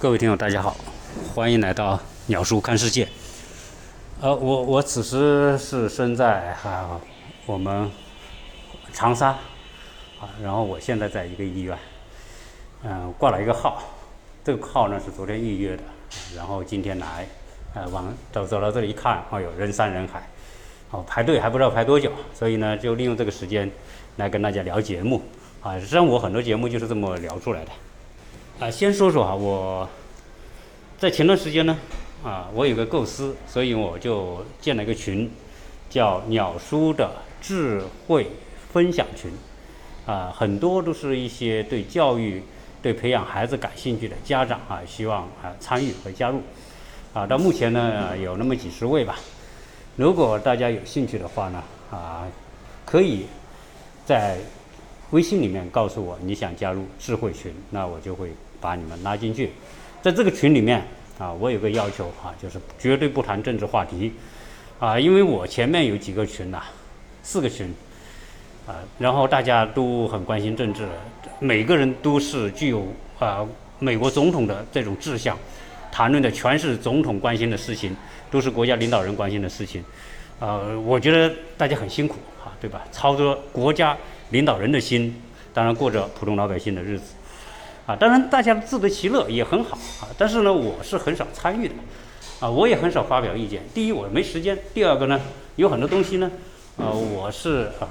各位听友，大家好，欢迎来到鸟叔看世界。呃，我我此时是身在啊我们长沙啊，然后我现在在一个医院，嗯、挂了一个号，这个号呢是昨天预约的，然后今天来，呃，往走走到这里一看，哎呦，人山人海，哦，排队还不知道排多久，所以呢，就利用这个时间来跟大家聊节目啊。实际上我很多节目就是这么聊出来的。啊，先说说啊，我在前段时间呢，啊，我有个构思，所以我就建了一个群，叫鸟叔的智慧分享群。啊，很多都是一些对教育、对培养孩子感兴趣的家长啊，希望啊参与和加入。啊，到目前呢有那么几十位吧。如果大家有兴趣的话呢，啊，可以在微信里面告诉我你想加入智慧群，那我就会把你们拉进去。在这个群里面啊，我有个要求啊，就是绝对不谈政治话题啊，因为我前面有几个群呐、四个群啊，然后大家都很关心政治，每个人都是具有啊美国总统的这种志向，谈论的全是总统关心的事情，都是国家领导人关心的事情。呃，我觉得大家很辛苦啊，对吧？操着国家领导人的心，当然过着普通老百姓的日子，啊，当然大家自得其乐也很好啊。但是呢，我是很少参与的，啊，我也很少发表意见。第一，我没时间；第二个呢，有很多东西呢，呃，我是啊，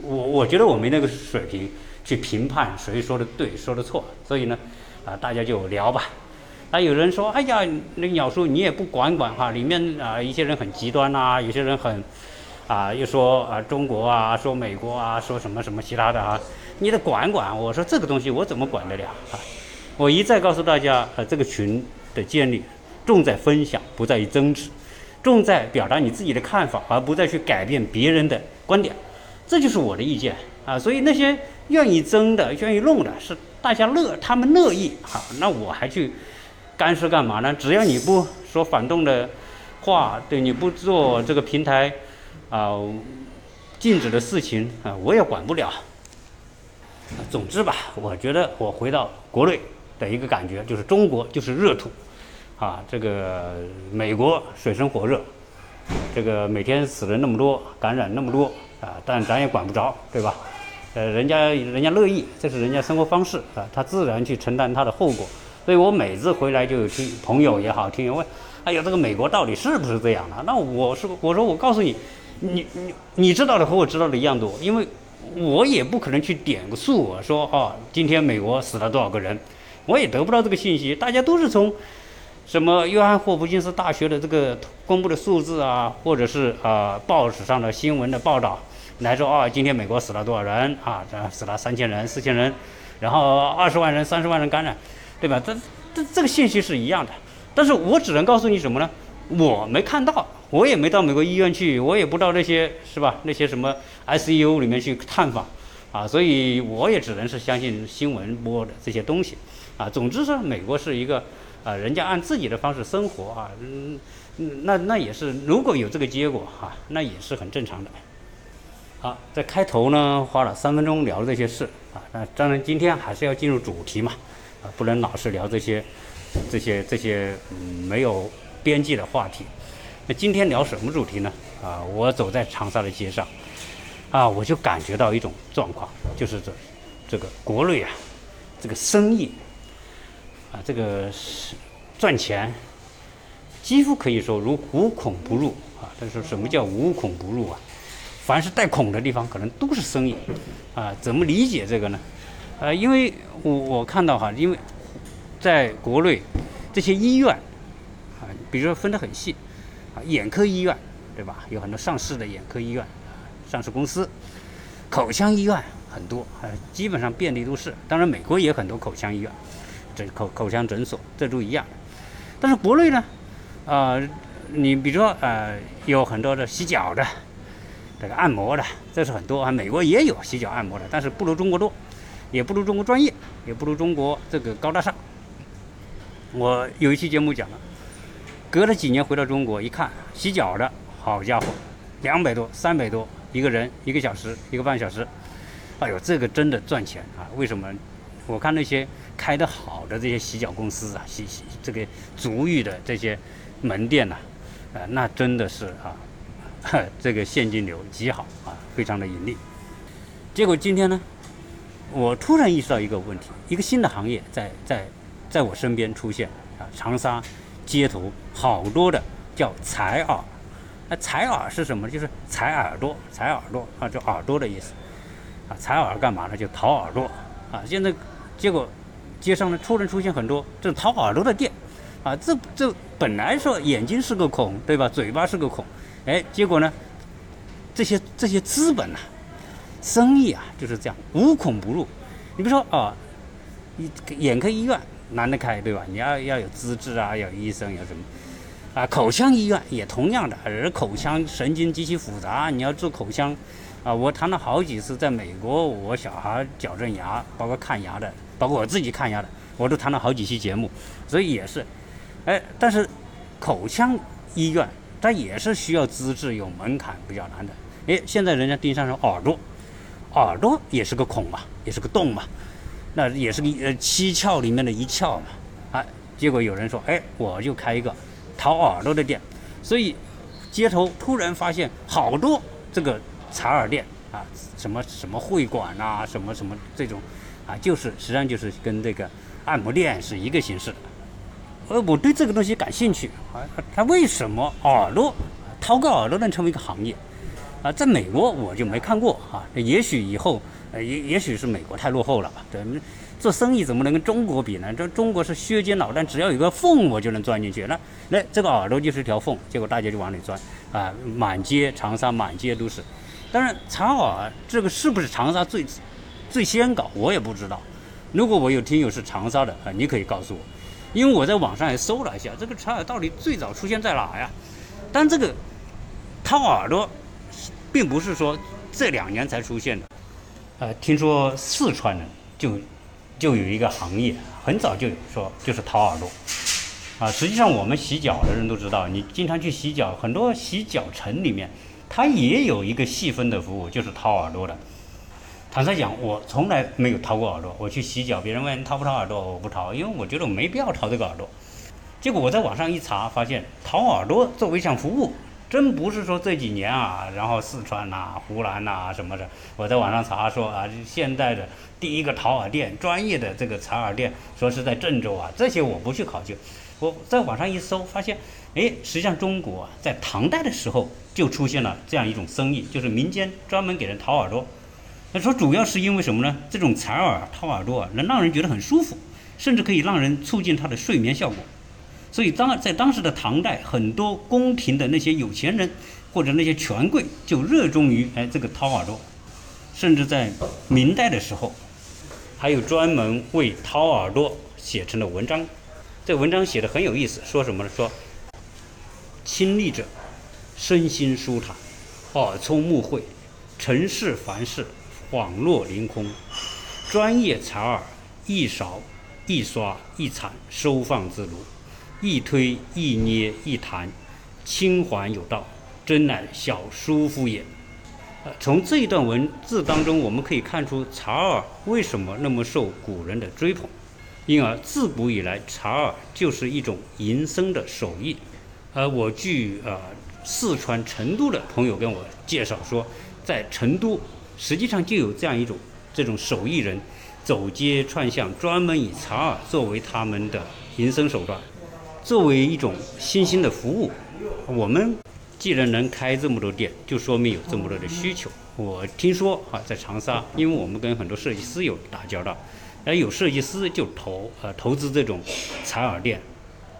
我我觉得我没那个水平去评判谁说的对，说的错。所以呢，啊，大家就聊吧。啊，有人说，哎呀，那个鸟叔你也不管管哈，里面啊一些人很极端呐、有些人很啊又说啊中国啊，说美国啊，说什么什么其他的啊，你得管管。我说这个东西我怎么管得了啊？我一再告诉大家，啊，这个群的建立重在分享，不在于争执，重在表达你自己的看法，而不再去改变别人的观点。这就是我的意见啊。所以那些愿意争的、愿意弄的，是大家乐，他们乐意啊，那我还去。干涉干嘛呢？只要你不说反动的话，对你不做这个平台啊、禁止的事情啊、我也管不了。总之吧，我觉得我回到国内的一个感觉就是中国就是热土啊，这个美国水深火热，这个每天死人那么多，感染那么多啊，但咱也管不着，对吧？呃，人家人家乐意，这是人家生活方式啊，他自然去承担他的后果。所以我每次回来就有听朋友也好，听友问，哎呀，这个美国到底是不是这样的？那我说，我说我告诉你，你你你知道的和我知道的一样多，因为我也不可能去点个数，我说哦，今天美国死了多少个人，我也得不到这个信息，大家都是从什么约翰霍普金斯大学的这个公布的数字啊，或者是啊、呃、报纸上的新闻的报道来说啊、今天美国死了多少人啊？这死了三千人、四千人，然后二十万人、三十万人感染。对吧？这这这个信息是一样的，但是我只能告诉你什么呢？我没看到，我也没到美国医院去，我也不到那些是吧？那些什么 ICU 里面去探访，啊，所以我也只能是相信新闻播的这些东西，啊，总之是美国是一个啊，人家按自己的方式生活啊，嗯，那那也是如果有这个结果哈、那也是很正常的。好，在开头呢花了三分钟聊这些事啊，那当然今天还是要进入主题嘛。啊，不能老是聊这些、这些、这些嗯没有边际的话题。那今天聊什么主题呢？啊，我走在长沙的街上，啊，我就感觉到一种状况，就是这这个国内啊，这个生意啊，这个是赚钱，几乎可以说如无孔不入啊。但是什么叫无孔不入啊？凡是带孔的地方，可能都是生意啊。怎么理解这个呢？呃，因为我我看到哈，因为在国内这些医院，比如说分得很细啊，眼科医院对吧？有很多上市的眼科医院，上市公司，口腔医院很多，啊，基本上遍地都是。当然，美国也很多口腔医院，这口口腔诊所这都一样。但是国内呢，啊、呃，你比如说呃，有很多的洗脚的，这个按摩的，这是很多啊。美国也有洗脚按摩的，但是不如中国多。也不如中国专业，也不如中国这个高大上。我有一期节目讲了，隔了几年回到中国一看，洗脚的好家伙，两百多、三百多一个人，一个小时、一个半小时，哎呦，这个真的赚钱啊！为什么？我看那些开得好的这些洗脚公司啊，洗洗这个足浴的这些门店呐、啊，那真的是啊，这个现金流极好啊，非常的盈利。结果今天呢，我突然意识到一个问题，一个新的行业在在在我身边出现啊，长沙街头好多的叫采耳。那采耳是什么？就是采耳朵，采耳朵啊，就耳朵的意思。啊，采耳干嘛呢？就掏耳朵。啊，现在结果街上呢突然出现很多这掏耳朵的店。啊，这这本来说眼睛是个孔，对吧？嘴巴是个孔。哎，结果呢，这些这些资本呐，生意啊就是这样，无孔不入。你比如说啊，眼科医院难得开，对吧？你要要有资质啊，要有医生，有什么？啊，口腔医院也同样的，而口腔神经极其复杂，你要做口腔，啊，我谈了好几次，在美国我小孩矫正牙，包括看牙的，包括我自己看牙的，我都谈了好几期节目，所以也是，哎，但是口腔医院它也是需要资质，有门槛，比较难的。哎，现在人家盯上了耳朵，耳朵也是个孔嘛，也是个洞嘛，那也是个呃七窍里面的一窍嘛，啊，结果有人说，哎，我就开一个。掏耳朵的店，所以街头突然发现好多这个采耳店啊，什么什么会馆啊，什么什么这种啊，就是实际上就是跟这个按摩店是一个形式。呃，我对这个东西感兴趣啊，它为什么耳朵掏个耳朵能成为一个行业啊？在美国我就没看过啊，也许以后呃也也许是美国太落后了吧？对。做生意怎么能跟中国比呢？这中国是削尖脑袋，只要有个缝我就能钻进去。那那这个耳朵就是一条缝，结果大家就往里钻啊，满街长沙满街都是。当然，长耳这个是不是长沙最最先搞，我也不知道。如果我有听友是长沙的啊，你可以告诉我，因为我在网上也搜了一下，这个长耳到底最早出现在哪呀？但这个掏耳朵并不是说这两年才出现的，呃，听说四川人就。就有一个行业，很早就有说，就是掏耳朵，啊，实际上我们洗脚的人都知道，你经常去洗脚，很多洗脚城里面，它也有一个细分的服务，就是掏耳朵的。坦率讲，我从来没有掏过耳朵。我去洗脚，别人问掏不掏耳朵，我不掏，因为我觉得我没必要掏这个耳朵。结果我在网上一查，发现掏耳朵作为一项服务。真不是说这几年啊，然后四川呐、湖南呐什么的，我在网上查说啊，现在的第一个掏耳店，专业的这个采耳店，说是在郑州啊，这些我不去考究。我在网上一搜，发现，哎，实际上中国啊，在唐代的时候就出现了这样一种生意，就是民间专门给人掏耳朵。他说主要是因为什么呢？这种采耳掏耳朵啊，能让人觉得很舒服，甚至可以让人促进他的睡眠效果。所以当在当时的唐代，很多宫廷的那些有钱人或者那些权贵就热衷于哎这个掏耳朵，甚至在明代的时候，还有专门为掏耳朵写成的文章。这文章写的很有意思，说什么呢？说亲历者身心舒坦，耳聪目慧，尘世凡事恍若凌空，专业采耳，一勺一刷一铲收放自如。一推一捏一弹，轻缓有道，真乃小舒服也。呃，从这一段文字当中，我们可以看出茶耳为什么那么受古人的追捧。因而自古以来，茶耳就是一种营生的手艺。而我据呃四川成都的朋友跟我介绍说，在成都实际上就有这样一种这种手艺人，走街串巷，专门以茶耳作为他们的营生手段。作为一种新兴的服务，我们既然能开这么多店，就说明有这么多的需求。我听说啊，在长沙，因为我们跟很多设计师有打交道，而有设计师就投呃投资这种采耳店。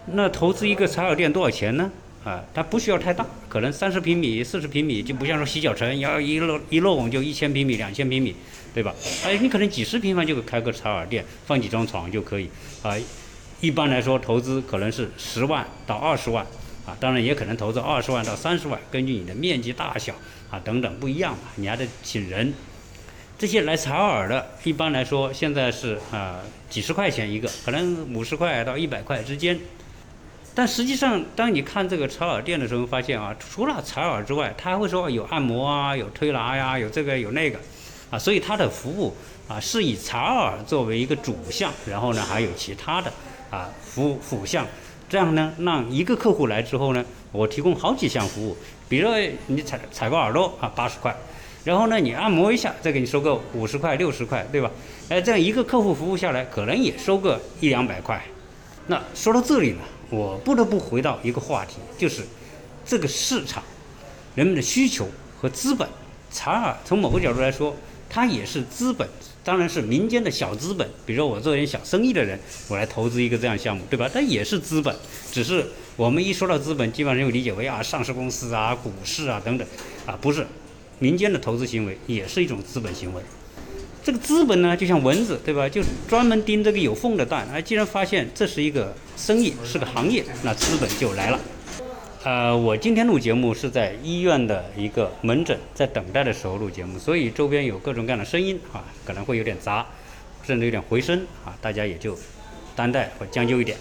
那投资一个采耳店多少钱呢？啊，它不需要太大，可能三十平米、四十平米，就不像说洗脚城要一楼一弄就一千平米、两千平米，对吧？哎，你可能几十平方就开个采耳店，放几张床就可以啊。一般来说，投资可能是十万到二十万，啊，当然也可能投资二十万到三十万，根据你的面积大小啊等等不一样嘛，你还得请人。这些来采耳的，一般来说现在是啊几十块钱一个，可能五十块到一百块之间。但实际上，当你看这个采耳店的时候，发现啊，除了采耳之外，他还会说有按摩啊，有推拿呀，有这个有那个，啊，所以他的服务啊，是以采耳作为一个主项，然后呢还有其他的啊辅辅项，这样呢让一个客户来之后呢，我提供好几项服务，比如你采采个耳朵啊八十块，然后呢你按摩一下再给你收个五十块六十块，对吧？哎，这样一个客户服务下来，可能也收个一两百块。那说到这里呢，我不得不回到一个话题，就是这个市场，人们的需求和资本。采耳从某个角度来说，它也是资本，当然是民间的小资本。比如说我做点小生意的人，我来投资一个这样项目，对吧？它也是资本，只是我们一说到资本，基本上就理解为啊上市公司啊、股市啊等等，啊不是，民间的投资行为也是一种资本行为。这个资本呢，就像蚊子，对吧？就专门盯这个有缝的蛋。哎，既然发现这是一个生意，是个行业，那资本就来了。呃，我今天录节目是在医院的一个门诊，在等待的时候录节目，所以周边有各种各样的声音啊，可能会有点杂，甚至有点回声啊，大家也就担待或将就一点。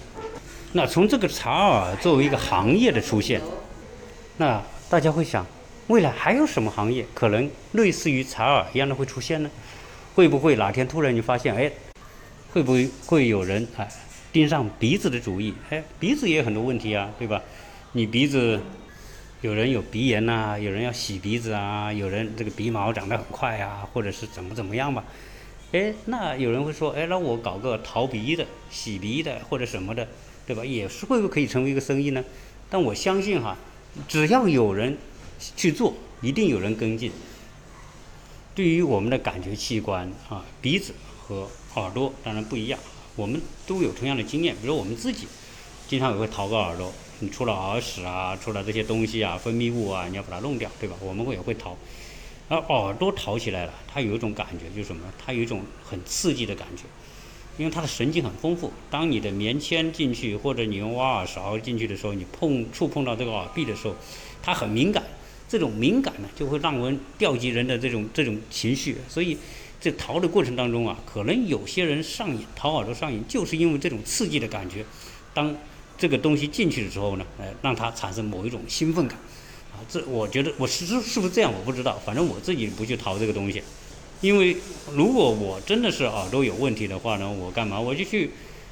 那从这个采耳作为一个行业的出现，那大家会想，未来还有什么行业可能类似于采耳一样的会出现呢？会不会哪天突然就发现，哎，会不会会有人哎盯上鼻子的主意？哎，鼻子也有很多问题啊，对吧？你鼻子有人有鼻炎呐，有人要洗鼻子啊，有人这个鼻毛长得很快啊，或者是怎么怎么样吧？哎，那有人会说，哎，那我搞个淘鼻的、洗鼻的或者什么的，对吧？也是会不会可以成为一个生意呢？但我相信哈，只要有人去做，一定有人跟进。对于我们的感觉器官啊，鼻子和耳朵当然不一样，我们都有同样的经验，比如我们自己经常也会掏个耳朵。你出了耳屎啊，出了这些东西啊，分泌物啊，你要把它弄掉，对吧？我们会也会掏，而耳朵掏起来了，它有一种感觉，就是什么？它有一种很刺激的感觉，因为它的神经很丰富。当你的棉签进去，或者你用挖耳勺进去的时候，你碰触碰到这个耳壁的时候，它很敏感。这种敏感呢，就会让人调集人的这种这种情绪。所以，在掏的过程当中啊，可能有些人上瘾，掏耳朵上瘾，就是因为这种刺激的感觉。当这个东西进去的时候呢，呃，让它产生某一种兴奋感，啊，这我觉得我是是不是这样我不知道，反正我自己不去淘这个东西，因为如果我真的是耳朵有问题的话呢，我干嘛？我就去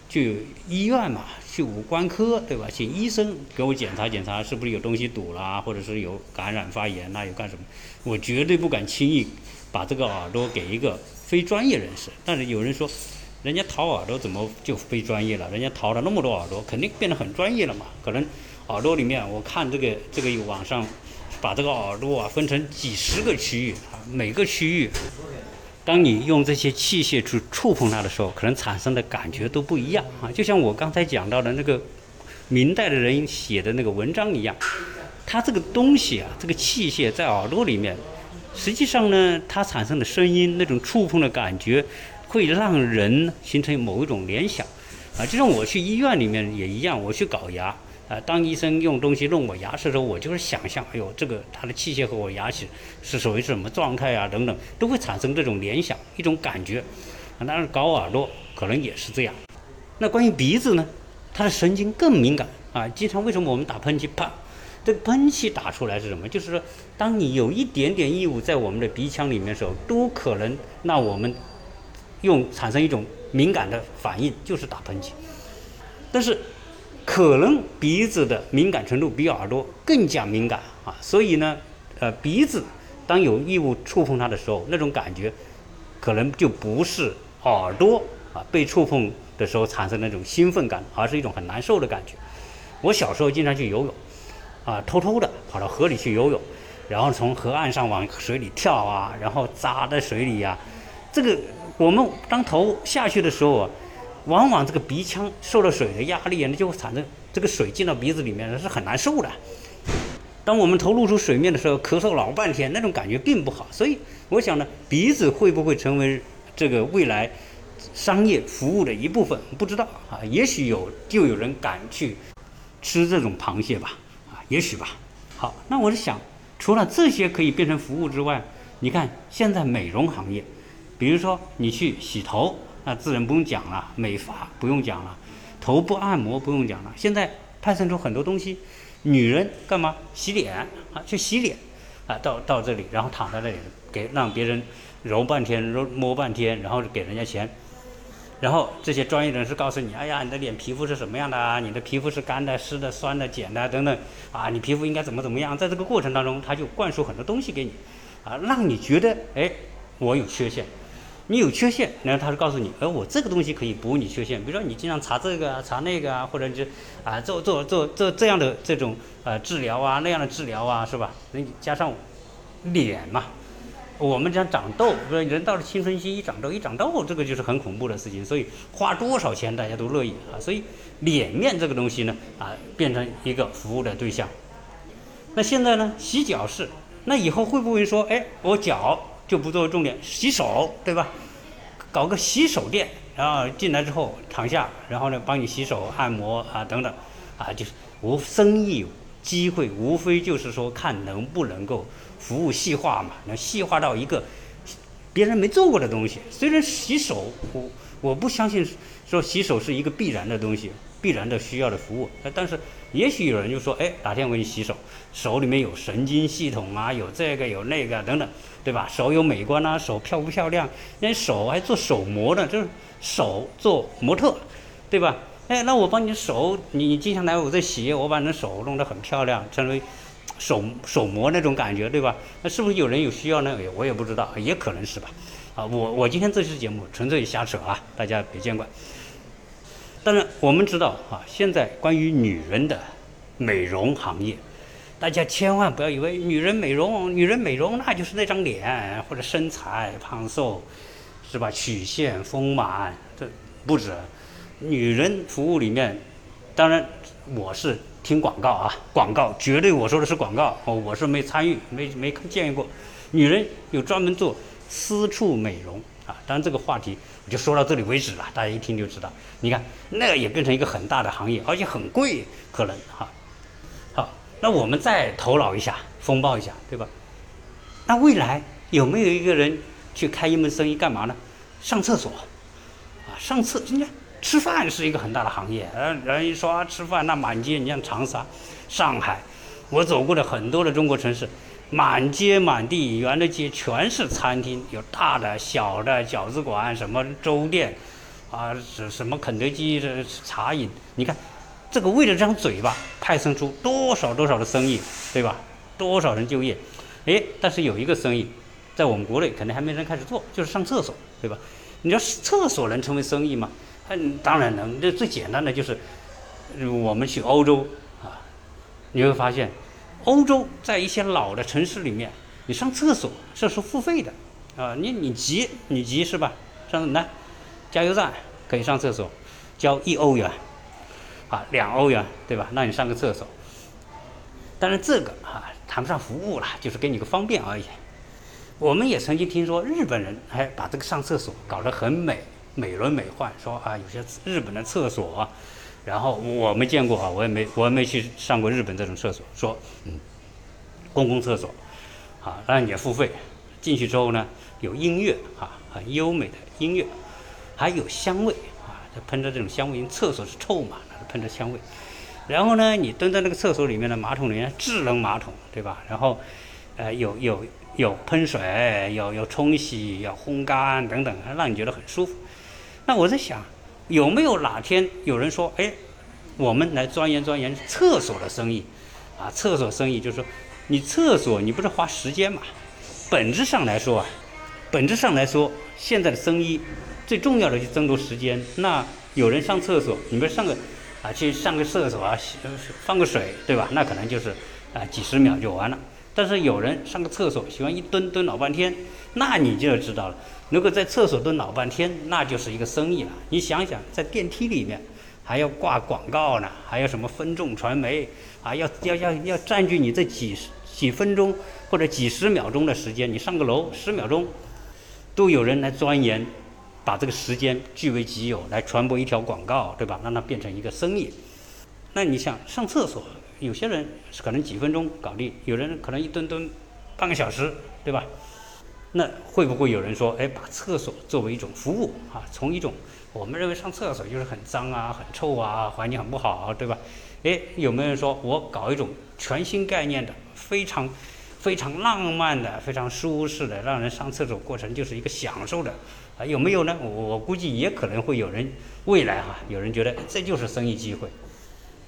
去医院嘛，去五官科，对吧？请医生给我检查检查，是不是有东西堵了，或者是有感染发炎呐，有干什么？我绝对不敢轻易把这个耳朵给一个非专业人士。但是有人说。人家掏耳朵怎么就非专业了？人家掏了那么多耳朵，肯定变得很专业了嘛。可能耳朵里面，我看这个这个网上把这个耳朵啊分成几十个区域啊，每个区域，当你用这些器械去触碰它的时候，可能产生的感觉都不一样啊。就像我刚才讲到的那个明代的人写的那个文章一样，它这个东西啊，这个器械在耳朵里面，实际上呢，它产生的声音那种触碰的感觉。会让人形成某一种联想，啊，就像我去医院里面也一样，我去搞牙，啊，当医生用东西弄我牙齿的时候，我就是想象，哎呦，这个他的器械和我牙齿是属于什么状态啊，等等，都会产生这种联想，一种感觉。当然，搞耳朵可能也是这样。那关于鼻子呢，它的神经更敏感啊，经常为什么我们打喷嚏，啪，这个喷气打出来是什么？就是说，当你有一点点异物在我们的鼻腔里面的时候，都可能让我们。用产生一种敏感的反应，就是打喷嚏。但是，可能鼻子的敏感程度比耳朵更加敏感啊，所以呢，呃，鼻子当有异物触碰它的时候，那种感觉可能就不是耳朵啊被触碰的时候产生那种兴奋感，而是一种很难受的感觉。我小时候经常去游泳，啊，偷偷的跑到河里去游泳，然后从河岸上往水里跳啊，然后扎在水里呀，这个。我们当头下去的时候啊，往往这个鼻腔受了水的压力啊，那就会产生这个水进到鼻子里面那是很难受的。当我们头露出水面的时候，咳嗽老半天，那种感觉并不好。所以我想呢，鼻子会不会成为这个未来商业服务的一部分？不知道啊，也许有，就有人敢去吃这种螃蟹吧？啊，也许吧。好，那我是想，除了这些可以变成服务之外，你看现在美容行业。比如说你去洗头，那自然不用讲了；美发不用讲了，头部按摩不用讲了。现在派生出很多东西，女人干嘛洗脸啊？去洗脸啊，到到这里，然后躺在那里给让别人揉半天、揉摸半天，然后给人家钱。然后这些专业人士告诉你，哎呀，你的脸皮肤是什么样的啊？你的皮肤是干的、湿的、酸的、碱的等等，啊，你皮肤应该怎么怎么样？在这个过程当中，他就灌输很多东西给你，啊，让你觉得，哎，我有缺陷，你有缺陷，然后他就告诉你，哎，我这个东西可以补你缺陷，比如说你经常查这个啊、查那个啊，或者就啊做做做做这样的这种呃治疗啊、那样的治疗啊，是吧？那加上脸嘛。我们讲长痘，不是人到了青春期一长痘，一长痘，这个就是很恐怖的事情。所以花多少钱大家都乐意啊。所以脸面这个东西呢，啊，变成一个服务的对象。那现在呢，洗脚是，那以后会不会说，哎，我脚就不作为重点，洗手，对吧？搞个洗手店，然后进来之后躺下，然后呢帮你洗手、按摩啊等等，啊，就是无生意机会，无非就是说看能不能够。服务细化嘛，能细化到一个别人没做过的东西。虽然洗手，我我不相信说洗手是一个必然的东西，必然的需要的服务。但是也许有人就说，哎，哪天我给你洗手，手里面有神经系统啊，有这个有那个等等，对吧？手有美观啊，手漂不漂亮？那手还做手模呢，就是手做模特，对吧？哎，那我帮你手，你你经常来我这洗，我把你的手弄得很漂亮，成为。手手模那种感觉，对吧？那是不是有人有需要呢？我也不知道，也可能是吧。啊，我我今天这期节目纯粹瞎扯啊，大家别见怪。当然，我们知道啊，现在关于女人的美容行业，大家千万不要以为女人美容，女人美容那就是那张脸或者身材胖瘦，是吧？曲线丰满，这不止。女人服务里面，当然我是。听广告啊，广告绝对我说的是广告哦，我是没参与，没没见过。女人有专门做私处美容，当然这个话题我就说到这里为止了，大家一听就知道。你看那也变成一个很大的行业，而且很贵，可能哈。好，那我们再头脑一下，风暴一下，对吧？那未来有没有一个人去开一门生意干嘛呢？上厕所啊，上厕，你看。吃饭是一个很大的行业，呃，人一说吃饭，那满街，你像长沙、上海，我走过的很多的中国城市，满街满地沿着街全是餐厅，有大的、小的饺子馆，什么粥店，啊，什什么肯德基的茶饮，你看，这个为了这张嘴巴，派生出多少多少的生意，对吧？多少人就业？哎，但是有一个生意，在我们国内可能还没人开始做，就是上厕所，对吧？你说厕所能成为生意吗？嗯，当然能。这最简单的就是，我们去欧洲啊，你会发现，欧洲在一些老的城市里面，你上厕所这是付费的啊。你你急你急是吧？上来加油站可以上厕所，交一欧元啊，两欧元对吧？让你上个厕所。当然这个啊谈不上服务了，就是给你个方便而已。我们也曾经听说日本人还把这个上厕所搞得很美。美轮美奂，说啊，有些日本的厕所，然后我没见过啊，我也没我也没去上过日本这种厕所。说，嗯，公共厕所，啊，让你付费，进去之后呢，有音乐啊，很优美的音乐，还有香味啊，它喷着这种香味，因为厕所是臭嘛，它喷着香味。然后呢，你蹲在那个厕所里面的马桶里面，智能马桶，对吧？然后，呃，有有有喷水，有有冲洗，有烘干等等，让你觉得很舒服。那我在想，有没有哪天有人说，哎，我们来钻研钻研厕所的生意，啊，厕所生意就是说，你厕所你不是花时间嘛？本质上来说啊，本质上来说，现在的生意最重要的就争夺时间。那有人上厕所，你不是上个啊，去上个厕所啊，放个水，对吧？那可能就是啊几十秒就完了。但是有人上个厕所喜欢一蹲蹲老半天，那你就知道了。如果在厕所蹲老半天，那就是一个生意了。你想想，在电梯里面还要挂广告呢，还要什么分众传媒啊，要要要要占据你这几十几分钟或者几十秒钟的时间。你上个楼十秒钟，都有人来钻研，把这个时间据为己有，来传播一条广告，对吧？让它变成一个生意。那你想上厕所，有些人可能几分钟搞定，有人可能一蹲蹲半个小时，对吧？那会不会有人说，哎，把厕所作为一种服务啊？从一种我们认为上厕所就是很脏啊、很臭啊、环境很不好，对吧？哎，有没有人说我搞一种全新概念的、非常非常浪漫的、非常舒适的，让人上厕所过程就是一个享受的，啊，有没有呢？我我估计也可能会有人未来哈，有人觉得这就是生意机会。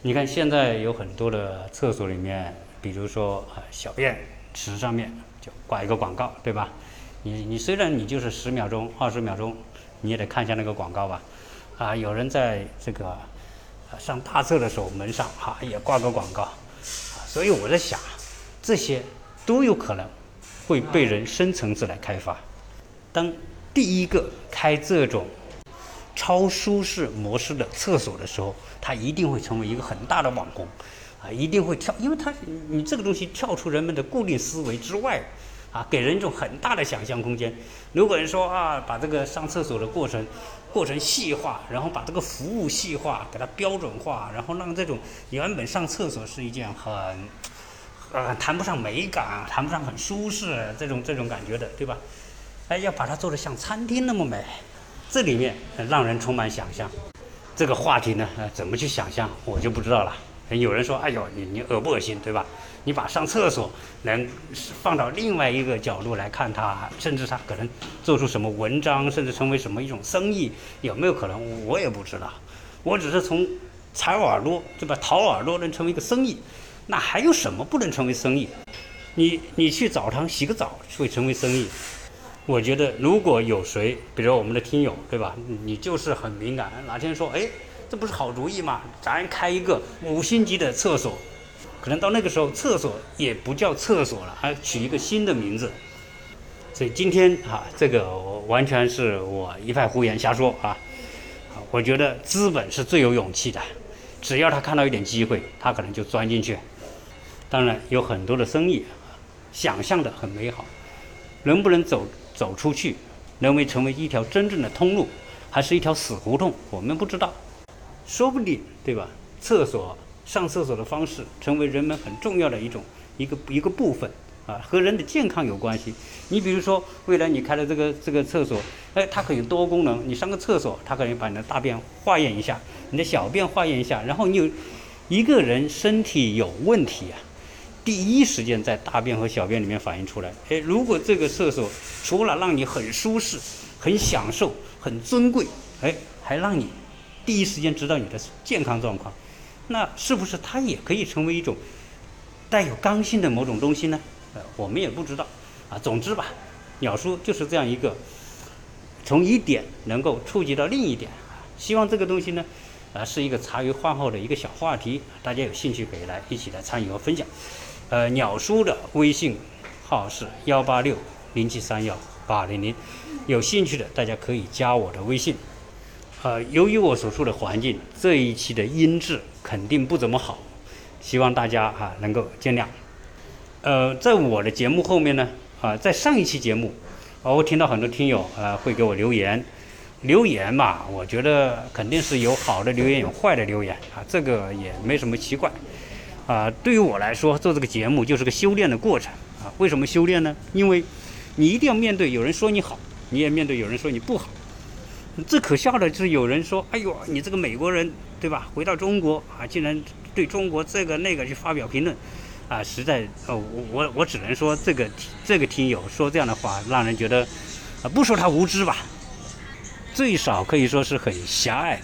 你看现在有很多的厕所里面，比如说啊，小便池上面就挂一个广告，对吧？你你虽然你就是十秒钟、二十秒钟，你也得看一下那个广告吧。啊，有人在这个上大厕的时候门上哈也挂个广告，所以我在想，这些都有可能会被人深层次来开发。当第一个开这种超舒适模式的厕所的时候，他一定会成为一个很大的网红，啊，一定会跳，因为他你这个东西跳出人们的固定思维之外。啊，给人一种很大的想象空间。如果人说啊，把这个上厕所的过程过程细化，然后把这个服务细化，给它标准化，然后让这种原本上厕所是一件很呃谈不上美感、谈不上很舒适这种这种感觉的，对吧？哎，要把它做的像餐厅那么美，这里面让人充满想象。这个话题呢，呃，怎么去想象，我就不知道了。有人说，哎呦，你你恶不恶心，对吧？你把上厕所能放到另外一个角度来看它，甚至它可能做出什么文章，甚至成为什么一种生意，有没有可能？我也不知道。我只是从采耳朵，对吧？掏耳朵能成为一个生意，那还有什么不能成为生意？你你去澡堂洗个澡会成为生意？我觉得如果有谁，比如我们的听友，对吧？你就是很敏感，哪天说，哎，这不是好主意吗？咱开一个五星级的厕所。可能到那个时候，厕所也不叫厕所了，还取一个新的名字。所以今天啊，这个完全是我一派胡言瞎说啊。我觉得资本是最有勇气的，只要他看到一点机会，他可能就钻进去。当然有很多的生意，想象的很美好，能不能走走出去，能为成为一条真正的通路，还是一条死胡同，我们不知道。说不定，对吧？厕所。上厕所的方式成为人们很重要的一种一个一个部分啊，和人的健康有关系。你比如说，未来你开了这个这个厕所，哎，它可以多功能。你上个厕所，它可以把你的大便化验一下，你的小便化验一下，然后你有一个人身体有问题啊，第一时间在大便和小便里面反映出来。哎，如果这个厕所除了让你很舒适、很享受、很尊贵，哎，还让你第一时间知道你的健康状况。那是不是它也可以成为一种带有刚性的某种东西呢？呃，我们也不知道啊。总之吧，鸟叔就是这样一个从一点能够触及到另一点。希望这个东西呢，啊，是一个茶余饭后的一个小话题，大家有兴趣可以来一起来参与和分享。呃，鸟叔的微信号是幺八六零七三幺八零零，有兴趣的大家可以加我的微信。呃，由于我所处的环境，这一期的音质肯定不怎么好，希望大家哈能够见谅。呃，在我的节目后面呢，啊，在上一期节目，啊，我听到很多听友啊会给我留言，留言嘛，我觉得肯定是有好的留言，有坏的留言啊，这个也没什么奇怪。啊，对于我来说，做这个节目就是个修炼的过程啊。为什么修炼呢？因为你一定要面对有人说你好，你也面对有人说你不好。最可笑的就是有人说：“哎呦，你这个美国人，对吧？回到中国啊，竟然对中国这个那个去发表评论，啊，实在……哦，我我我只能说，这个这个听友说这样的话，让人觉得，啊，不说他无知吧，最少可以说是很狭隘。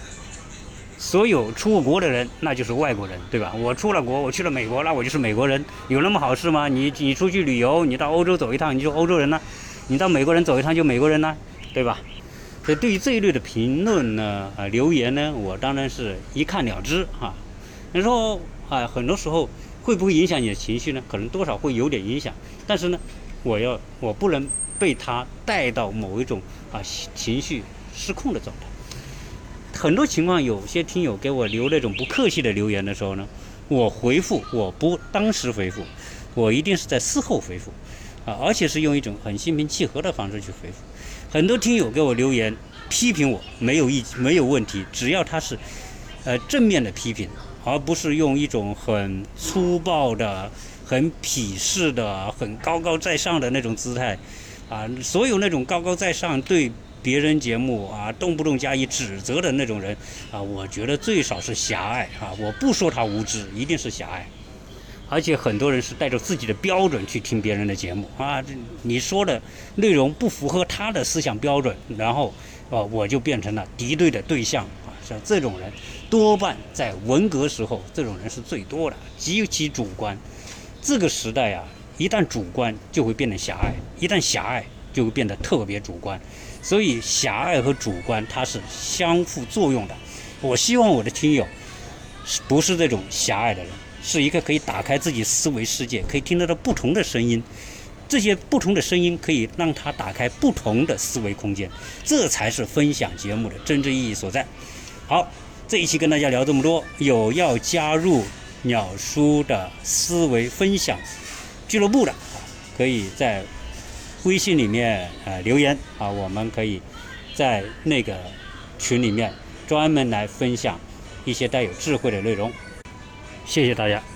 所有出过国的人，那就是外国人，对吧？我出了国，我去了美国，那我就是美国人，有那么好事吗？你你出去旅游，你到欧洲走一趟，你就欧洲人呢？你到美国人走一趟就美国人呢？对吧？”对于这一类的评论呢，啊留言呢，我当然是一看了之哈。你说啊，很多时候会不会影响你的情绪呢？可能多少会有点影响，但是呢，我要我不能被他带到某一种啊情绪失控的状态。很多情况，有些听友给我留那种不客气的留言的时候呢，我回复我不当时回复，我一定是在事后回复，啊，而且是用一种很心平气和的方式去回复。很多听友给我留言批评我没有意没有问题，只要他是呃正面的批评，而不是用一种很粗暴的、很鄙视的、很高高在上的那种姿态啊，所有那种高高在上对别人节目啊动不动加以指责的那种人啊，我觉得最少是狭隘啊！我不说他无知，一定是狭隘而且很多人是带着自己的标准去听别人的节目啊，这你说的内容不符合他的思想标准，然后啊我就变成了敌对的对象啊，像这种人多半在文革时候，这种人是最多的，极其主观。这个时代啊，一旦主观就会变得狭隘，一旦狭隘就会变得特别主观，所以狭隘和主观它是相互作用的。我希望我的听友不是这种狭隘的人？是一个可以打开自己思维世界，可以听得到不同的声音，这些不同的声音可以让他打开不同的思维空间，这才是分享节目的真正意义所在。好，这一期跟大家聊这么多，有要加入鸟叔的思维分享俱乐部的啊，可以在微信里面呃留言啊，我们可以在那个群里面专门来分享一些带有智慧的内容。谢谢大家。